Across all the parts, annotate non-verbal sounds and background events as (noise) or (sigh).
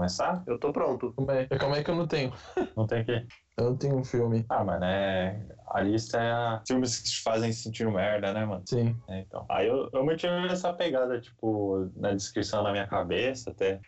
começar? Eu tô pronto. Calma aí, calma aí que eu não tenho. (laughs) Não tem que. Eu não tenho um filme. Ah, mano, é. A lista é a... filmes que te fazem sentir merda, né, mano? Sim. É, então. Aí eu, eu mantive essa pegada, tipo, na descrição na minha cabeça, até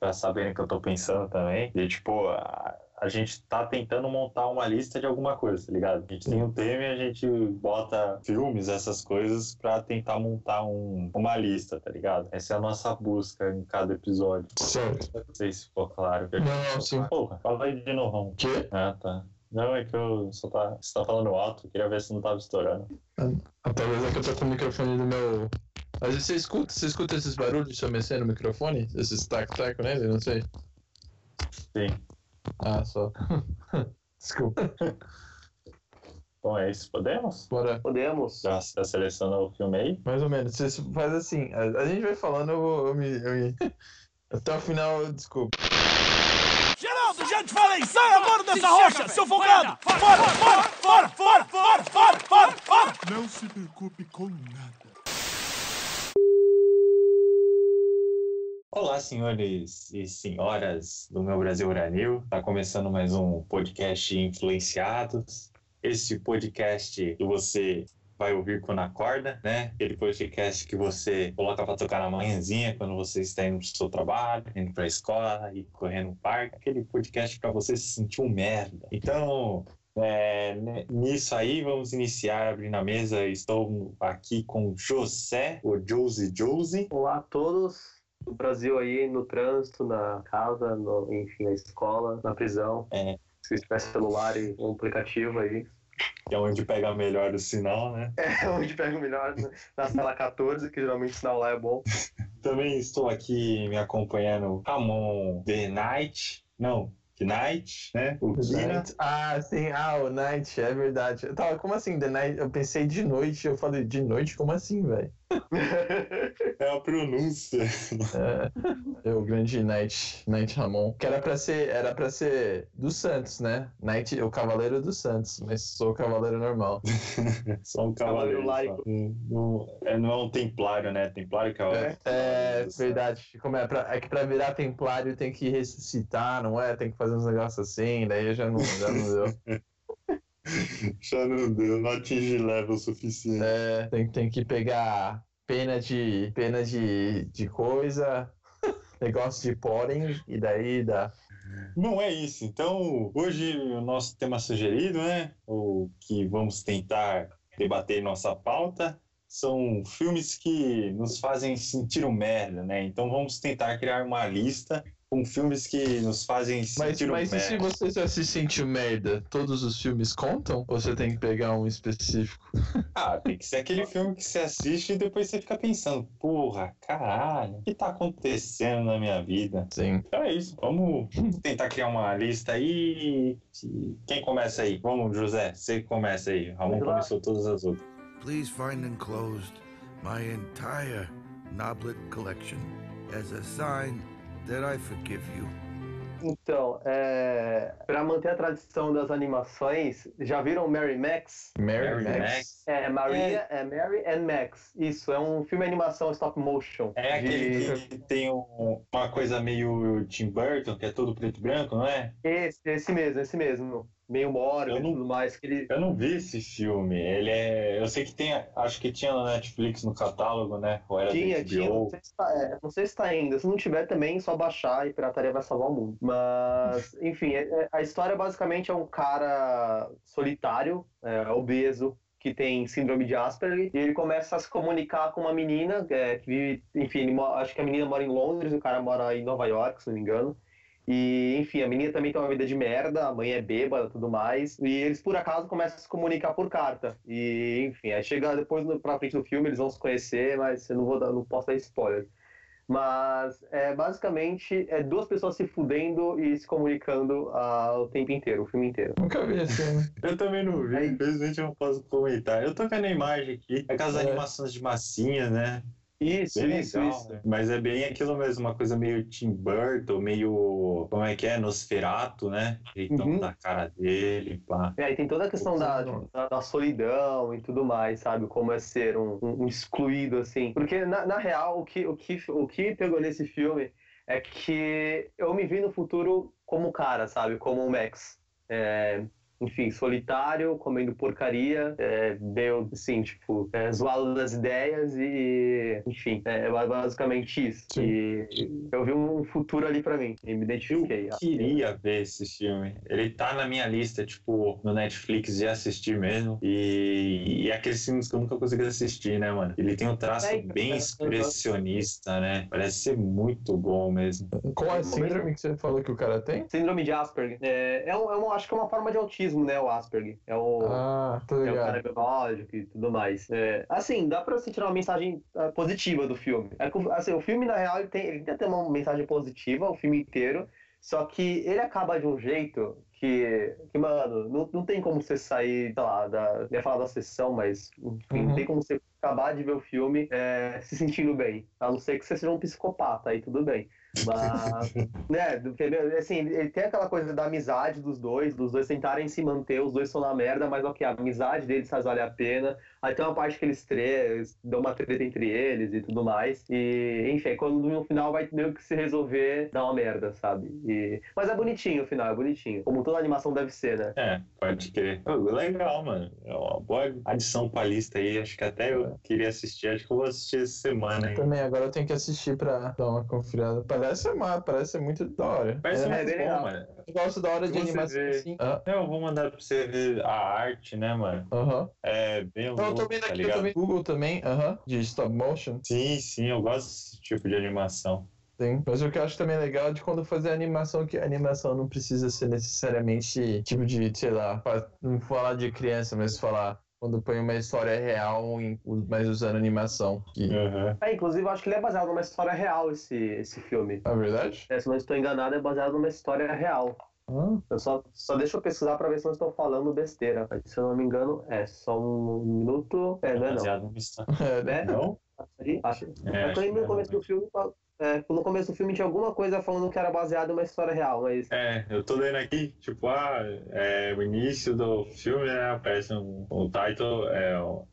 pra saberem o que eu tô pensando também. E, tipo, a, a gente tá tentando montar uma lista de alguma coisa, tá ligado? A gente tem um tema e a gente bota filmes, essas coisas, pra tentar montar um, uma lista, tá ligado? Essa é a nossa busca em cada episódio. Certo. Não sei se ficou claro. que Não, não, sim. Porra, fala aí de novo. O quê? Ah, tá. Não, é que eu só tá. Você tá falando alto, queria ver se não tava estourando. Ah, talvez é que eu tô com o microfone do meu. Às vezes você escuta, você escuta esses barulhos mexer no microfone? Esses tac-tac nele? Não sei. Sim. Ah, só. (laughs) Desculpa. Bom, é isso. Podemos? Bora. Podemos? Já, já selecionou o filme aí? Mais ou menos. Você faz assim. A, a gente vai falando, eu, vou, eu, me, eu me. (laughs) Até o final, eu desculpa. Geraldo, já te falei, sai agora dessa rocha, seu folgado! Fora, fora, fora, fora, fora, fora, fora, fora! Não se preocupe com nada. Olá, senhores e senhoras do meu Brasil Uranil. Tá começando mais um podcast Influenciados. Esse podcast que você vai ouvir quando acorda, né? Aquele podcast que você coloca para tocar na manhãzinha quando você está indo pro seu trabalho, indo pra escola e correndo no parque. Aquele podcast para você se sentir um merda. Então, é, nisso aí, vamos iniciar abrindo a mesa. Estou aqui com José, o Josie Josie. Olá a todos. No Brasil aí, no trânsito, na casa, no, enfim, na escola, na prisão. É. Se tiver celular e um aplicativo aí. que é onde pega melhor o sinal, né? (laughs) É onde pega o melhor, né? na sala 14, que geralmente o sinal lá é bom. (laughs) Também estou aqui me acompanhando Ramon The Night. Não, The Night, né? O Kina. Ah, sim. Ah, o Night, é verdade. Eu tava, como assim, The Night? Eu pensei de noite, eu falei, de noite? Como assim, velho? (laughs) É a pronúncia. É, o grande Knight, Knight Ramon. Que era pra ser, era pra ser do Santos, né? Knight, o Cavaleiro do Santos, mas sou o Cavaleiro normal. (laughs) Só um Cavaleiro cavaleiro. laico. Não, é, não é um templário, né? Templário que é o. É, verdade. Como é, pra, é que pra virar templário tem que ressuscitar, não é? Tem que fazer uns negócios assim, daí já não, já não deu. (laughs) Já não deu, não atinge level suficiente. É, tem, tem que pegar pena de, pena de, de coisa, (laughs) negócio de porém, e daí dá. Bom, é isso. Então, hoje o nosso tema sugerido, né? O que vamos tentar debater nossa pauta são filmes que nos fazem sentir um merda, né? Então vamos tentar criar uma lista com filmes que nos fazem Mas, sentir um mas e se você já se sentiu merda, todos os filmes contam? Ou você tem que pegar um específico? (laughs) Ah, tem que ser aquele filme que você assiste e depois você fica pensando, porra, caralho, o que tá acontecendo na minha vida? Sim. Então é isso, vamos tentar criar uma lista aí. Quem começa aí? Vamos, José, você começa aí. Ramon começou todas as outras. Please find enclosed my entire Noblet collection as a sign that I forgive you. Então, é... para manter a tradição das animações, já viram Mary Max? Mary, Mary Max. Max. É, Maria, é. Mary and Max. Isso, é um filme de animação stop motion. É de- aquele que tem um- uma coisa meio Tim Burton, que é todo preto e branco, não é? Esse, esse mesmo, esse mesmo. Meio mórbido Eu e não- tudo mais. Que ele... Eu não vi esse filme. Ele é. Eu sei que tem. Acho que tinha na Netflix no catálogo, né? Ou era Tinha, tinha, não sei, se tá, é, não sei se tá ainda. Se não tiver também, só baixar e pirataria vai salvar o mundo. Mas, (laughs) enfim, é- é- a história basicamente é um cara solitário, é, obeso, que tem síndrome de Asperger, e ele começa a se comunicar com uma menina, é, que vive, enfim, ele acho que a menina mora em Londres, o cara mora em Nova York, se não me engano. E, enfim, a menina também tem uma vida de merda, a mãe é bêbada e tudo mais. E eles, por acaso, começam a se comunicar por carta. E, enfim, aí chega depois no, pra frente do filme, eles vão se conhecer, mas eu não, vou dar, não posso dar spoiler. Mas, é, basicamente, é duas pessoas se fudendo e se comunicando ah, o tempo inteiro, o filme inteiro. Nunca vi esse filme. (laughs) Eu também não vi, infelizmente eu não posso comentar. Eu tô vendo a imagem aqui. É aquelas É. animações de massinha, né? Isso, Bem isso, legal, isso. né? Mas é bem aquilo mesmo, uma coisa meio Tim Burton, meio. Como é que é? Nosferato, né? Jeitão Uhum. da cara dele, pá. E aí tem toda a questão da, da, da solidão e tudo mais, sabe? Como é ser um, um- um excluído, assim. Porque, na, na real, o que, o, que, o que pegou nesse filme é que eu me vi no futuro como cara, sabe? Como o Max. É, enfim, solitário, comendo porcaria, é, meio assim, tipo, é, zoado das ideias e, enfim, é basicamente isso. Sim. E eu vi um futuro ali pra mim e me identifiquei. Eu queria ver esse filme. Ele tá na minha lista, tipo, no Netflix de assistir mesmo. E, e aqueles filmes que eu nunca consegui assistir, né, mano? Ele tem um traço É, bem é, expressionista, né? Parece ser muito bom mesmo. Qual é a síndrome que você falou que o cara tem? Síndrome de Asperger. É, é, um, é uma, acho que é uma forma de autismo, né, o Asperger. É o... Ah, tô É o cara biológico e tudo mais. É, assim, dá pra você tirar uma mensagem ah, positiva do filme. É assim, o filme, na real, ele, tem, ele tenta ter uma mensagem positiva o filme inteiro, só que ele acaba de um jeito que, que mano, não, não tem como você sair, sei lá, da, ia falar da sessão, mas enfim, Uhum. não tem como você acabar de ver o filme é, se sentindo bem. A não ser que você seja um psicopata, aí tudo bem. Mas, né, entendeu? Assim, ele tem aquela coisa da amizade dos dois, dos dois tentarem se manter, os dois estão na merda, mas ok, a amizade deles faz valer a pena. Aí tem uma parte que eles três dão uma treta entre eles e tudo mais. E, enfim, quando no final vai meio que se resolver, dá uma merda, sabe? E... Mas é bonitinho o final, é bonitinho. Como toda animação deve ser, né? É, pode crer. Legal, mano. É uma boa adição pra lista aí. Acho que até eu queria assistir. Acho que eu vou assistir essa semana aí. Também, agora eu tenho que assistir pra dar uma conferida. Parece ser, má, parece ser muito da hora. Parece É, muito bem bom, legal. mano. Eu gosto da hora de animação vê- assim. Ah, Eu vou mandar pra você ver a arte, né, mano? Aham. É bem Não, eu tô vendo tá aqui, eu ligado? tô vendo Google também, aham, de stop motion. Sim, sim, eu gosto desse tipo de animação. Sim. Mas o que eu acho também legal é de quando fazer animação, que a animação não precisa ser necessariamente tipo de, sei lá, pra não falar de criança, mas falar quando põe uma história real, mas usando animação. Que, Aham. É, inclusive, eu acho que ele é baseado numa história real, esse, esse filme. é verdade? É, se não estou enganado, é baseado numa história real. Ah, Eu só, só deixa eu pesquisar pra ver se eu não estou falando besteira. Se eu não me engano, é só um minuto. É, não é não. Baseado história. (laughs) é, né? É? Não? Aí, acho. É, É, acho que no não, começo né? do filme. É, no começo do filme tinha alguma coisa falando que era baseado em uma história real, mas. É, eu tô lendo aqui, tipo, ah, é, o início do filme, né, aparece um, um title, é, um,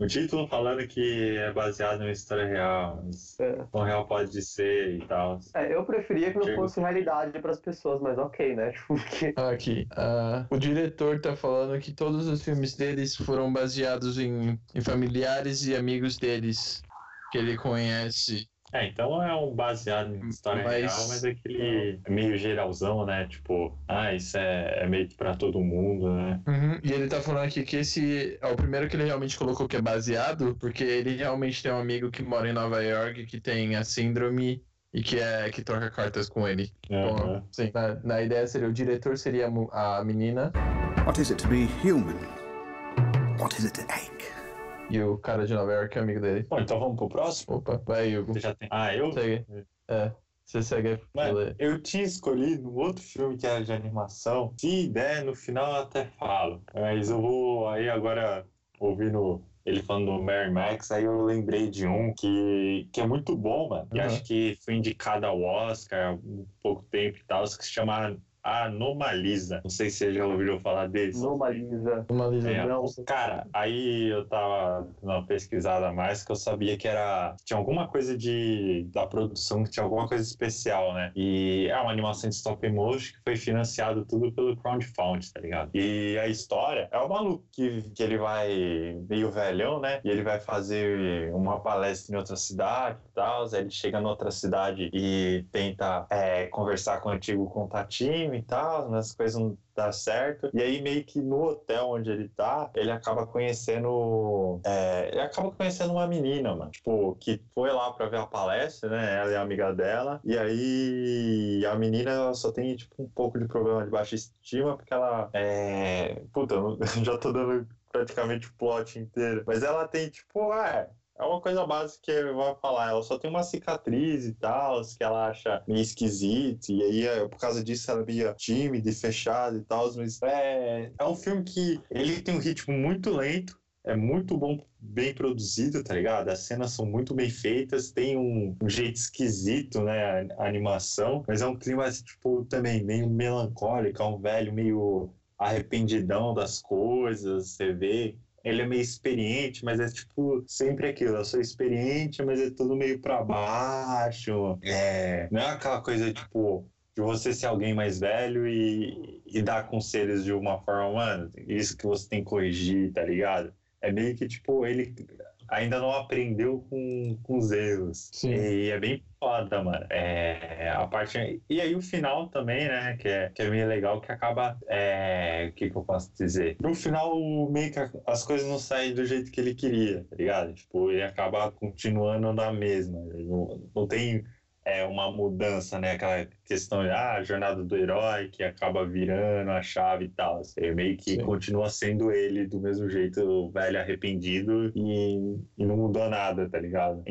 um título falando que é baseado em uma história real, mas É. quão real pode ser e tal. É, eu preferia que não Chega. fosse realidade pras pessoas, mas ok, né? Tipo, (laughs) porque. Aqui. ah, o diretor tá falando que todos os filmes deles foram baseados em, em familiares e amigos deles que ele conhece. É, então é um baseado em história Mas- real, mas é aquele meio geralzão, né, tipo, ah, isso é, é meio que pra todo mundo, né. Uhum, E ele tá falando aqui que esse é o primeiro que ele realmente colocou que é baseado, porque ele realmente tem um amigo que mora em Nova York que tem a síndrome e que é que troca cartas com ele. Então, Aham. sim, na, na ideia seria o diretor seria a menina What is it to be human? What is it to? E o cara de Nova York é amigo dele. Bom, então vamos pro próximo? Opa, vai, Hugo. Você já tem... Ah, eu? Segue. É, você segue. Mano, eu tinha escolhido um outro filme que era de animação. Se der, no final eu até falo. Mas eu vou aí agora ouvindo ele falando do Mary Max, aí eu lembrei de um que, que é muito bom, mano. E Uhum. acho que foi indicado ao Oscar há um pouco tempo e tal, que se chama Anomalisa. Não sei se você já ouviu falar desse. Normaliza. Uma lisa. É, Não. cara, aí eu tava dando uma pesquisada a mais que eu sabia que era. Tinha alguma coisa de. da produção, que tinha alguma coisa especial, né? E é uma animação de stop motion que foi financiado tudo pelo crowdfunding, tá ligado? E a história é o maluco que, que ele vai meio velhão, né? E ele vai fazer uma palestra em outra cidade e tal. Aí ele chega em outra cidade e tenta é, conversar com o antigo contatinho e tal, mas as coisas não dá certo. E aí, meio que no hotel onde ele tá, ele acaba conhecendo. é, ele acaba conhecendo uma menina, mano. Tipo, que foi lá pra ver a palestra, né? Ela é amiga dela. E aí a menina só tem, tipo, um pouco de problema de baixa estima, porque ela é. Puta, (laughs) já tô dando praticamente o plot inteiro. Mas ela tem, tipo, é. É uma coisa básica que eu vou falar. Ela só tem uma cicatriz e tal, que ela acha meio esquisito. E aí, é, por causa disso, ela é meio tímida e fechada e tal. Mas é, é um filme que ele tem um ritmo muito lento. É muito bom, bem produzido, tá ligado? As cenas são muito bem feitas, tem um, um jeito esquisito, né? A, a animação, mas é um clima, tipo, também meio melancólico, é um velho meio arrependidão das coisas, você vê ele é meio experiente, mas é tipo sempre aquilo. Eu sou experiente, mas é tudo meio pra baixo. É, não é aquela coisa tipo de você ser alguém mais velho e, e dar conselhos de uma forma, mano, isso que você tem que corrigir, tá ligado? É meio que tipo, ele ainda não aprendeu com, com os erros. Sim. E é bem foda, mano. É, a parte. E aí o final também, né? Que é, que é meio legal, que acaba. É, o que, que eu posso dizer? No final, meio que as coisas não saem do jeito que ele queria, tá ligado? Tipo, ele acaba continuando na mesma. Não, não tem é uma mudança, né? Aquela questão de ah, a jornada do herói que acaba virando a chave e tal. Assim, meio que Sim. continua sendo ele do mesmo jeito, velho arrependido e, e não mudou nada, tá ligado?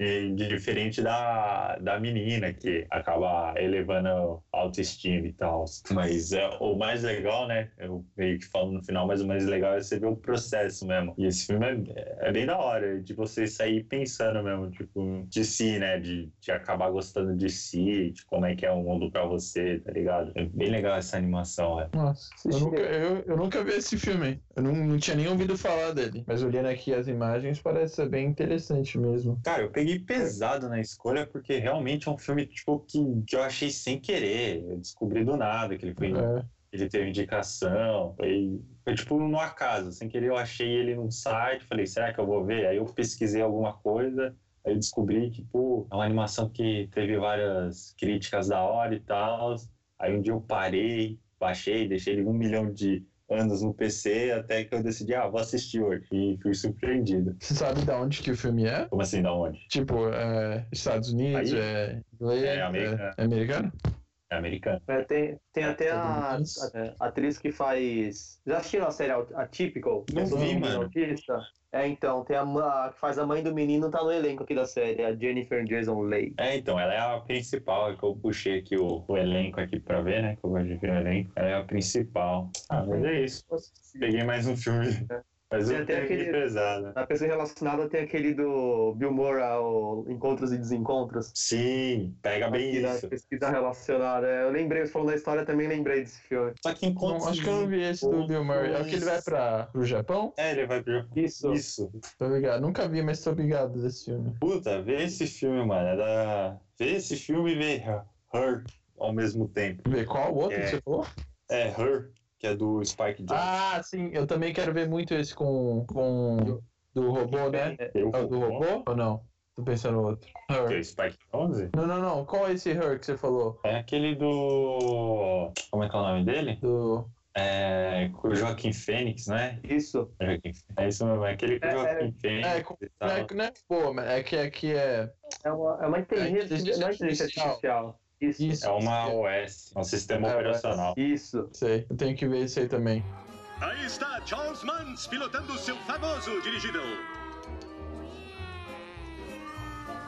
E diferente da, da menina que acaba elevando a autoestima e tal. Mas é, o mais legal, né? Eu meio que falo no final, mas o mais legal é você ver o processo mesmo. E esse filme é, é bem da hora, de você sair pensando mesmo, tipo, de si, né? De, de acabar gostando de si, de como é que é o mundo pra você, tá ligado? É bem legal essa animação, é. Nossa, eu nunca, eu, eu nunca vi esse filme. Eu não, não tinha nem ouvido falar dele. Mas olhando aqui as imagens, parece ser bem interessante mesmo. Cara, eu peguei pesado na escolha porque realmente é um filme tipo, que, que eu achei sem querer. Eu descobri do nada que ele foi É, ele teve indicação, foi, foi tipo no acaso, sem querer eu achei ele num site, falei, será que eu vou ver? Aí eu pesquisei alguma coisa, aí eu descobri que, pô, é uma animação que teve várias críticas da hora e tal, aí um dia eu parei, baixei, deixei ele um milhão de anos no PC, até que eu decidi, ah, vou assistir hoje, e fui surpreendido. Você sabe de onde que o filme é? Como assim, da onde? Tipo, é Estados Unidos, Aí? é inglês, É americano. é americano? É americano. É, tem, tem até a, a- a atriz que faz. Já assistiram a série Atypical? Não É vi, um menino mano. autista? É, então, tem a, a que faz a mãe do menino, tá no elenco aqui da série, a Jennifer Jason Leigh. É, então, ela é a principal, é que eu puxei aqui o, o elenco aqui pra ver, né? Que eu gosto de ver o elenco. Ela é a principal. Ah, mas é isso. Peguei mais um filme. Mas Tem eu até aquele- pesado. Na pessoa relacionada tem aquele do Bill Murray, o Encontros e Desencontros. Sim, pega bem isso. pesquisa relacionada. É, Eu lembrei, você falou da história, também lembrei desse filme. Só que Não, enquanto. acho que eu não vi esse do Bill Murray. É o que ele vai pra, pro Japão? É, ele vai pro Isso. Isso. Tô ligado. Nunca vi, mas tô ligado desse filme. Puta, vê esse filme, mano. É da... Vê esse filme e vê Her ao mesmo tempo. Vê qual outro É. que você falou? É Her, que é do Spike Jonze. Ah, sim. Eu também quero ver muito esse com. com do robô, né? Eu É o do robô? Ou não? Tô pensando no outro. Que é Her. o Spike Jonze? Não, não, não. Qual é esse Her que você falou? É aquele do. Como é que é o nome dele? Do. É. Com o Joaquim Fênix, né? Isso. É isso mesmo, é aquele com o É, Joaquim Fênix. É, com- e Não é, não é pô, mas é que aqui é. É uma, é uma inteligência, é inteligência artificial. artificial. Isso. Isso. É uma OS, um sistema É, operacional. Isso. Sei. Eu tenho que ver esse aí também. Aí está Charles Mans pilotando seu famoso dirigível.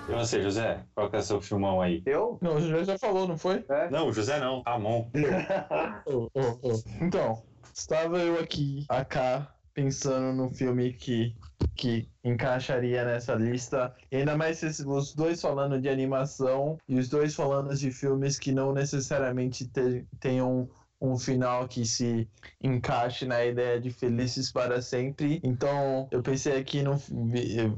E você, José? Qual que é o seu filmão aí? Eu? Não, o José já falou, não foi? É. Não, o José não, Ramon. Ô, ô, ô. Então, estava eu aqui, AK, pensando no filme que, que encaixaria nessa lista. E ainda mais se os dois falando de animação e os dois falando de filmes que não necessariamente te- tenham um final que se encaixe na ideia de felizes para sempre. Então, eu pensei aqui no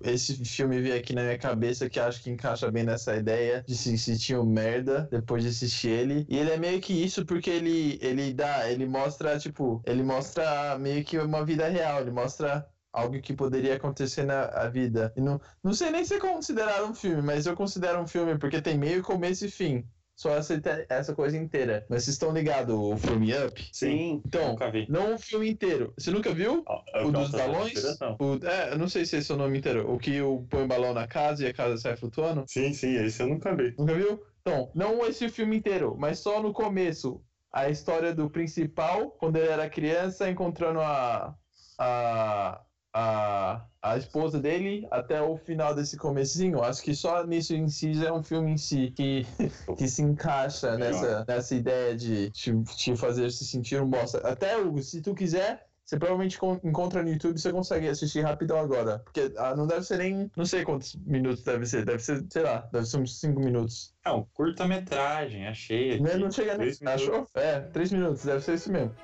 esse filme veio aqui na minha cabeça que acho que encaixa bem nessa ideia de se sentir um merda depois de assistir ele. E ele é meio que isso porque ele ele dá, ele mostra tipo, ele mostra meio que uma vida real, ele mostra algo que poderia acontecer na vida. E não, não sei nem se é considerado um filme, mas eu considero um filme porque tem meio, começo e fim. Só essa, essa coisa inteira. Mas vocês estão ligados o filme Up? Sim. Então, não o filme inteiro. Você nunca viu? Ó, O eu dos balões? inspiração. O, é, eu não sei se esse é o nome inteiro. O que o põe o balão na casa e a casa sai flutuando? Sim, sim, esse eu nunca vi. Nunca viu? Então, não esse filme inteiro, mas só no começo. A história do principal, quando ele era criança, encontrando a. a. a, a esposa dele até o final desse comecinho. Acho que só nisso em si já é um filme em si que, (laughs) que se encaixa nessa, nessa ideia de te, te fazer se sentir um bosta. Até, Hugo, se tu quiser. Você provavelmente con- encontra no YouTube, você consegue assistir rapidão agora. Porque ah, não deve ser nem. Não sei quantos minutos deve ser. Deve ser, sei lá, deve ser uns 5 minutos. É um curta-metragem, achei. Né? aqui. Não chega nem. Achou? É, 3 minutos, deve ser isso mesmo.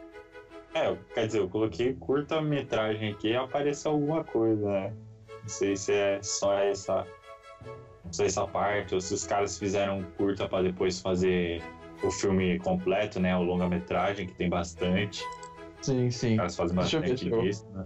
É, quer dizer, eu coloquei curta-metragem aqui e apareceu alguma coisa, né? Não sei se é só essa, só essa parte, ou se os caras fizeram curta pra depois fazer o filme completo, né? O longa-metragem, que tem bastante. Sim, sim. Os caras fazem bastante disso, né?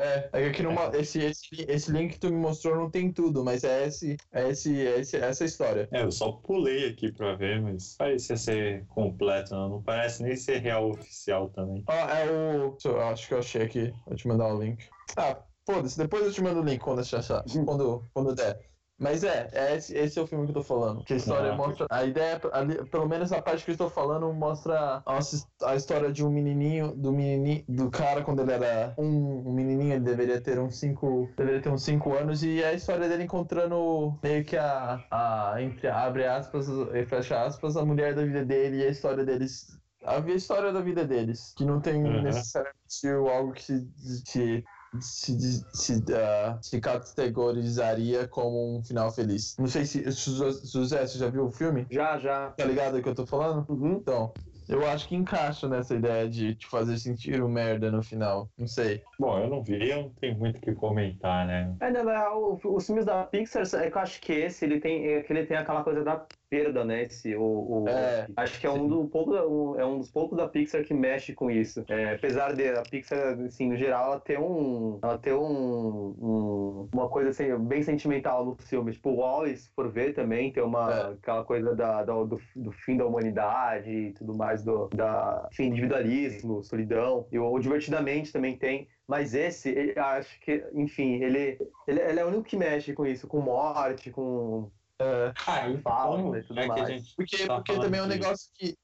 É, é que aqui numa, esse, esse, esse link que tu me mostrou não tem tudo, mas é, esse, é, esse, é esse, essa história. É, eu só pulei aqui pra ver, mas parecia ser completo, não, não parece nem ser real oficial também. Ó, é o. eu- Acho que eu achei aqui. Vou te mandar o link. Ah, foda-se, depois eu te mando o link quando achar. Quando, quando der. Mas é, é esse, esse é o filme que eu tô falando. Que a história Ah. mostra. A ideia, ali- pelo menos a parte que eu estou falando, mostra a, a história de um menininho, do menininho, do cara quando ele era um, um menininho, ele deveria ter uns 5. Deveria ter uns 5 anos, e é a história dele encontrando meio que a. a entre abre aspas e fecha aspas, a mulher da vida dele e a história deles. A história da vida deles. Que não tem Uhum. necessariamente algo que se, se se, ah, se categorizaria como um final feliz. Não sei se. José, você já viu o filme? Já, já. Tá ligado o que eu tô falando? Uhum. Então, eu acho que encaixa nessa ideia de te fazer sentir o merda no final. Não sei. Bom, eu não vi, eu não tenho muito o que comentar, né? É, na real, o- os filmes da Pixar, é que eu acho que esse, ele tem, é que ele tem aquela coisa da perda, né? Esse, o, o- É, acho que é um, do, pouco, da- um- é um dos poucos da Pixar que mexe com isso. É, apesar de a Pixar, assim, no geral, ela ter um, ela ter um, um- uma coisa assim, bem sentimental no filme. Tipo, o Wall-E, se for ver também, tem uma, É. aquela coisa da, da- do, do fim da humanidade e tudo mais, do da, enfim, individualismo, solidão. E o Divertidamente também tem. Mas esse, ele- acho que, enfim, ele, ele, ele é o único que mexe com isso, com morte, com é, Ah, Fala, então, né, tudo é mais. gente porque tá porque também é um disso. negócio que.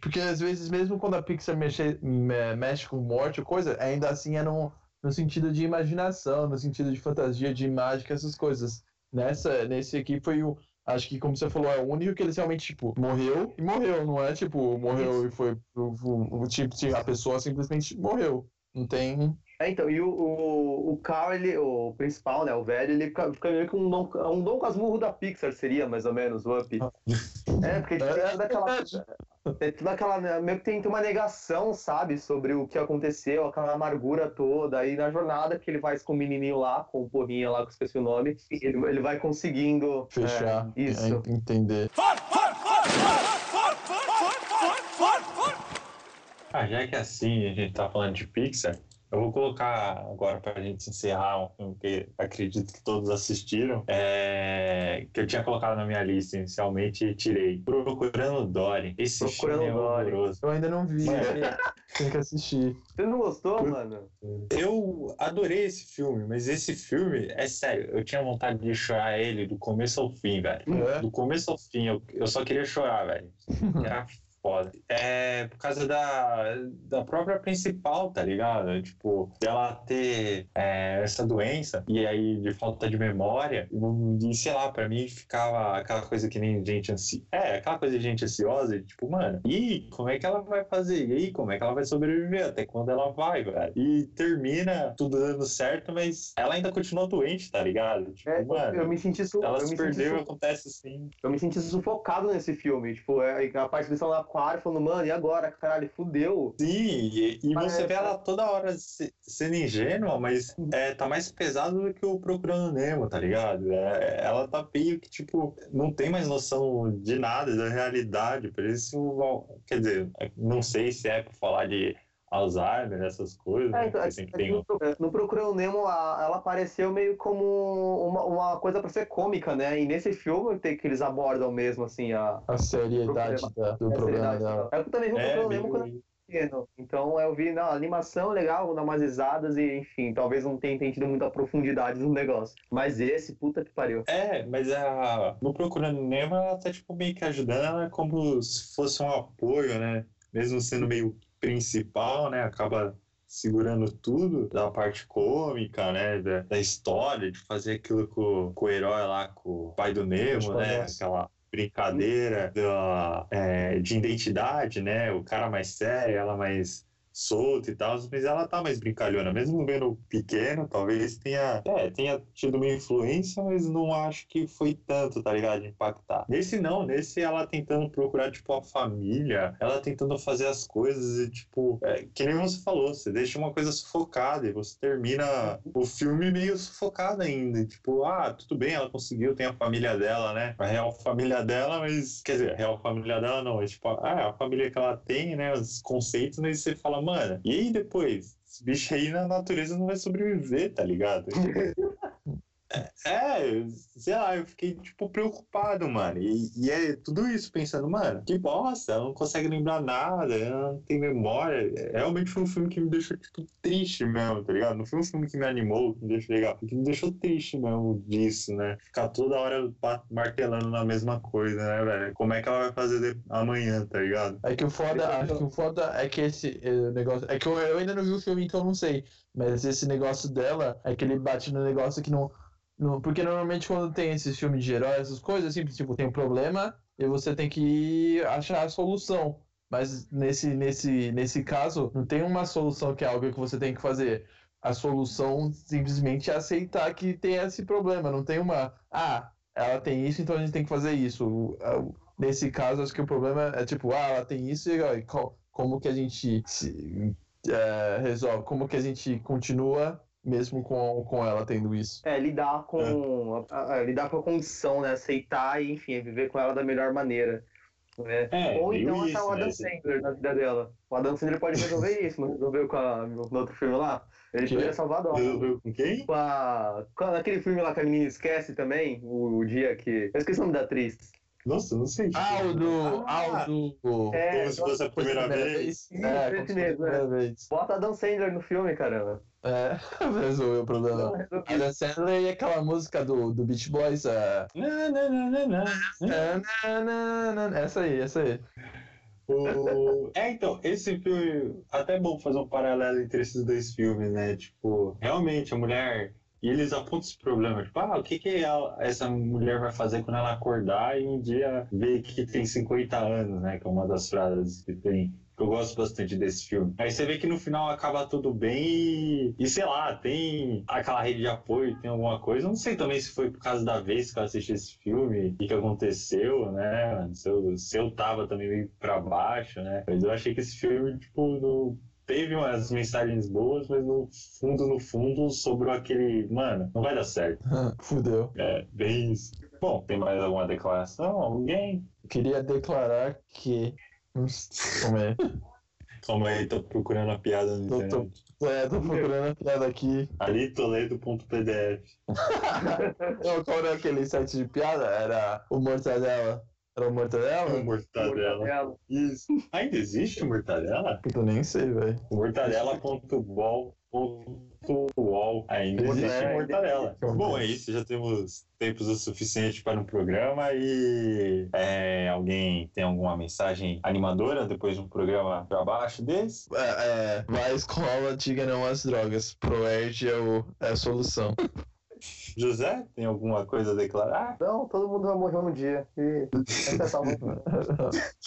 Porque às vezes, mesmo quando a Pixar mexe, me- mexe com morte ou coisa, ainda assim é no, no sentido de imaginação, no sentido de fantasia, de mágica, essas coisas. Nessa, nesse aqui foi o. Acho que, como você falou, é o único que eles realmente, tipo, morreu e morreu, não é tipo, morreu e foi. O, o, o tipo, a pessoa simplesmente morreu. Não tem. É, então, e o, o, o Carl, ele, o principal, né, o velho, ele fica, fica meio que um Dom, um Dom Casmurro da Pixar, seria mais ou menos, o Up. É, porque tem É, toda aquela. Tem toda aquela. né, Meio que tem, tem uma negação, sabe, sobre o que aconteceu, aquela amargura toda. Aí na jornada que ele vai com o menininho lá, com o porrinha lá, que eu esqueci o nome, ele, ele vai conseguindo. Fechar, é, isso. en- entender. Ah, já que assim a gente tá falando de Pixar, eu vou colocar agora pra gente encerrar um filme que acredito que todos assistiram, é, que eu tinha colocado na minha lista inicialmente e tirei. Procurando Dory. Esse Procurando filme é Dory. horroroso. Eu ainda não vi, tem que assistir. Você não gostou, mano? Eu adorei esse filme, mas esse filme, é sério, eu tinha vontade de chorar ele do começo ao fim, velho. É? Do começo ao fim, eu, eu só queria chorar, velho. (laughs) Era foda. É por causa da, da própria principal, tá ligado? Tipo, dela ter é, essa doença e aí de falta de memória. E sei lá, pra mim ficava aquela coisa que nem gente ansiosa. É, aquela coisa de gente ansiosa, tipo, mano, e como é que ela vai fazer? E aí, como é que ela vai sobreviver? Até quando ela vai, velho? E termina tudo dando certo, mas ela ainda continua doente, tá ligado? Tipo, É, mano. eu me senti su- Ela se perdeu, acontece assim. Eu me senti sufocado nesse filme. Tipo, é, a parte no aquário falando, mano, e agora? Caralho, fudeu. Sim, e, e você vê ela toda hora se- sendo ingênua, mas é, tá mais pesado do que o Procurando Nemo, tá ligado? É, ela tá meio que, tipo, não tem mais noção de nada, da realidade. Por isso, quer dizer, não sei se é pra falar de Alzheimer, essas coisas, É, né? então, é- é tem um... no, no Procurando Nemo, a- ela apareceu meio como uma, uma coisa pra ser cômica, né? E nesse filme tem que eles abordam mesmo, assim, a, A seriedade da- do a problema seriedade. dela. Eu também vi o É, Procurando Nemo quando eu meio... era pequeno. Então eu vi, não, animação legal, vou dar umas risadas e, enfim, talvez não tenha entendido muita profundidade no negócio. Mas esse, puta que pariu. É, mas a... no Procurando Nemo, ela tá, tipo, meio que ajudando ela como se fosse um apoio, né? Mesmo sendo meio principal, né? Acaba segurando tudo da parte cômica, né? Da, da história, de fazer aquilo com, com o herói lá, com o pai do Nemo, né? Aquela brincadeira da, é, de identidade, né? O cara mais sério, ela mais solta e tal, mas ela tá mais brincalhona. Mesmo vendo pequeno, talvez tenha, é, tenha tido uma influência, mas não acho que foi tanto, tá ligado? De impactar. Nesse não, nesse ela tentando procurar, tipo, a família, ela tentando fazer as coisas e, tipo, é, que nem você falou, você deixa uma coisa sufocada e você termina o filme meio sufocado ainda. Tipo, ah, tudo bem, ela conseguiu, tem a família dela, né? A real família dela, mas, quer dizer, a real família dela não, é tipo, ah, a família que ela tem, né? Os conceitos, mas você fala, mano, e aí depois? Esse bicho aí na natureza não vai sobreviver, tá ligado? (laughs) É, sei lá, eu fiquei, tipo, preocupado, mano. E, e é tudo isso, pensando, mano, que bosta, ela não consegue lembrar nada, ela não tem memória. É, realmente foi um filme que me deixou, tipo, triste mesmo, tá ligado? Não foi um filme que me animou, que me deixou legal, que me deixou triste mesmo disso, né? Ficar toda hora martelando na mesma coisa, né, velho? Como é que ela vai fazer amanhã, tá ligado? É que o foda, acho que o foda é que esse eh, negócio. É que eu, eu ainda não vi o filme, então não sei. Mas esse negócio dela é que ele bate no negócio que não no, porque normalmente quando tem esses filmes de herói, essas coisas, assim, tipo, tem um problema e você tem que achar a solução. Mas nesse, nesse, nesse caso, não tem uma solução que é algo que você tem que fazer. A solução simplesmente é aceitar que tem esse problema. Não tem uma. Ah, ela tem isso, então a gente tem que fazer isso. Nesse caso, acho que o problema é tipo, ah, ela tem isso e como que a gente se, é, resolve? Como que a gente continua mesmo com, com ela tendo isso. É, lidar com, é. A, a, lidar com a condição, né? Aceitar e, enfim, viver com ela da melhor maneira. Né? É, Ou então achar o Adam né? Sandler na vida dela. O Adam Sandler pode resolver isso, mas resolveu com a, no outro filme lá. Ele que? poderia salvar a dona. Resolveu com quem? Com, a, com aquele filme lá que a menina esquece também, o, o dia que. Eu esqueci o nome da atriz. Nossa, não sei. Ah, o do. Ah, o do. É, como se fosse a primeira vez. vez. É, como se fosse a primeira vez. Bota Adam Sandler no filme, caramba. É, (laughs) resolveu o problema. Adam Sandler e aquela música do, do Beach Boys. É... Essa aí, essa aí. O... É, então, esse filme. Até é bom fazer um paralelo entre esses dois filmes, né? Tipo, realmente a mulher. E eles apontam esse problema, tipo, ah, o que, que essa mulher vai fazer quando ela acordar e um dia ver que tem 50 anos, né? Que é uma das frases que tem. Eu gosto bastante desse filme. Aí você vê que no final acaba tudo bem e, e sei lá, tem aquela rede de apoio, tem alguma coisa. Não sei também se foi por causa da vez que eu assisti esse filme e que aconteceu, né? Se eu, se eu tava também meio pra baixo, né? Mas eu achei que esse filme, tipo, no, teve umas mensagens boas, mas no fundo, no fundo, sobrou aquele, mano, não vai dar certo. (laughs) Fudeu. É, bem isso. Bom, tem mais alguma declaração? Alguém? Queria declarar que Calma aí. Calma aí, tô procurando a piada no tô, internet. Tô, é, tô procurando a piada aqui. Alitoledo.pdf. (laughs) Qual era aquele site de piada? Era o Mortadela. Era o Mortadela? O Mortadela. Mortadela. Isso. Ainda existe o Mortadela? Eu nem sei, velho. Mortadela.bol UOL ainda existe é, mortadela. Bom, é isso, já temos tempos o suficiente para um programa e é, alguém tem alguma mensagem animadora depois de um programa para baixo desse? É, é, vai à escola, diga não às drogas. Proerd é, o, é a solução. (laughs) José, tem alguma coisa a declarar? Não, todo mundo vai morrer um dia. E... (laughs)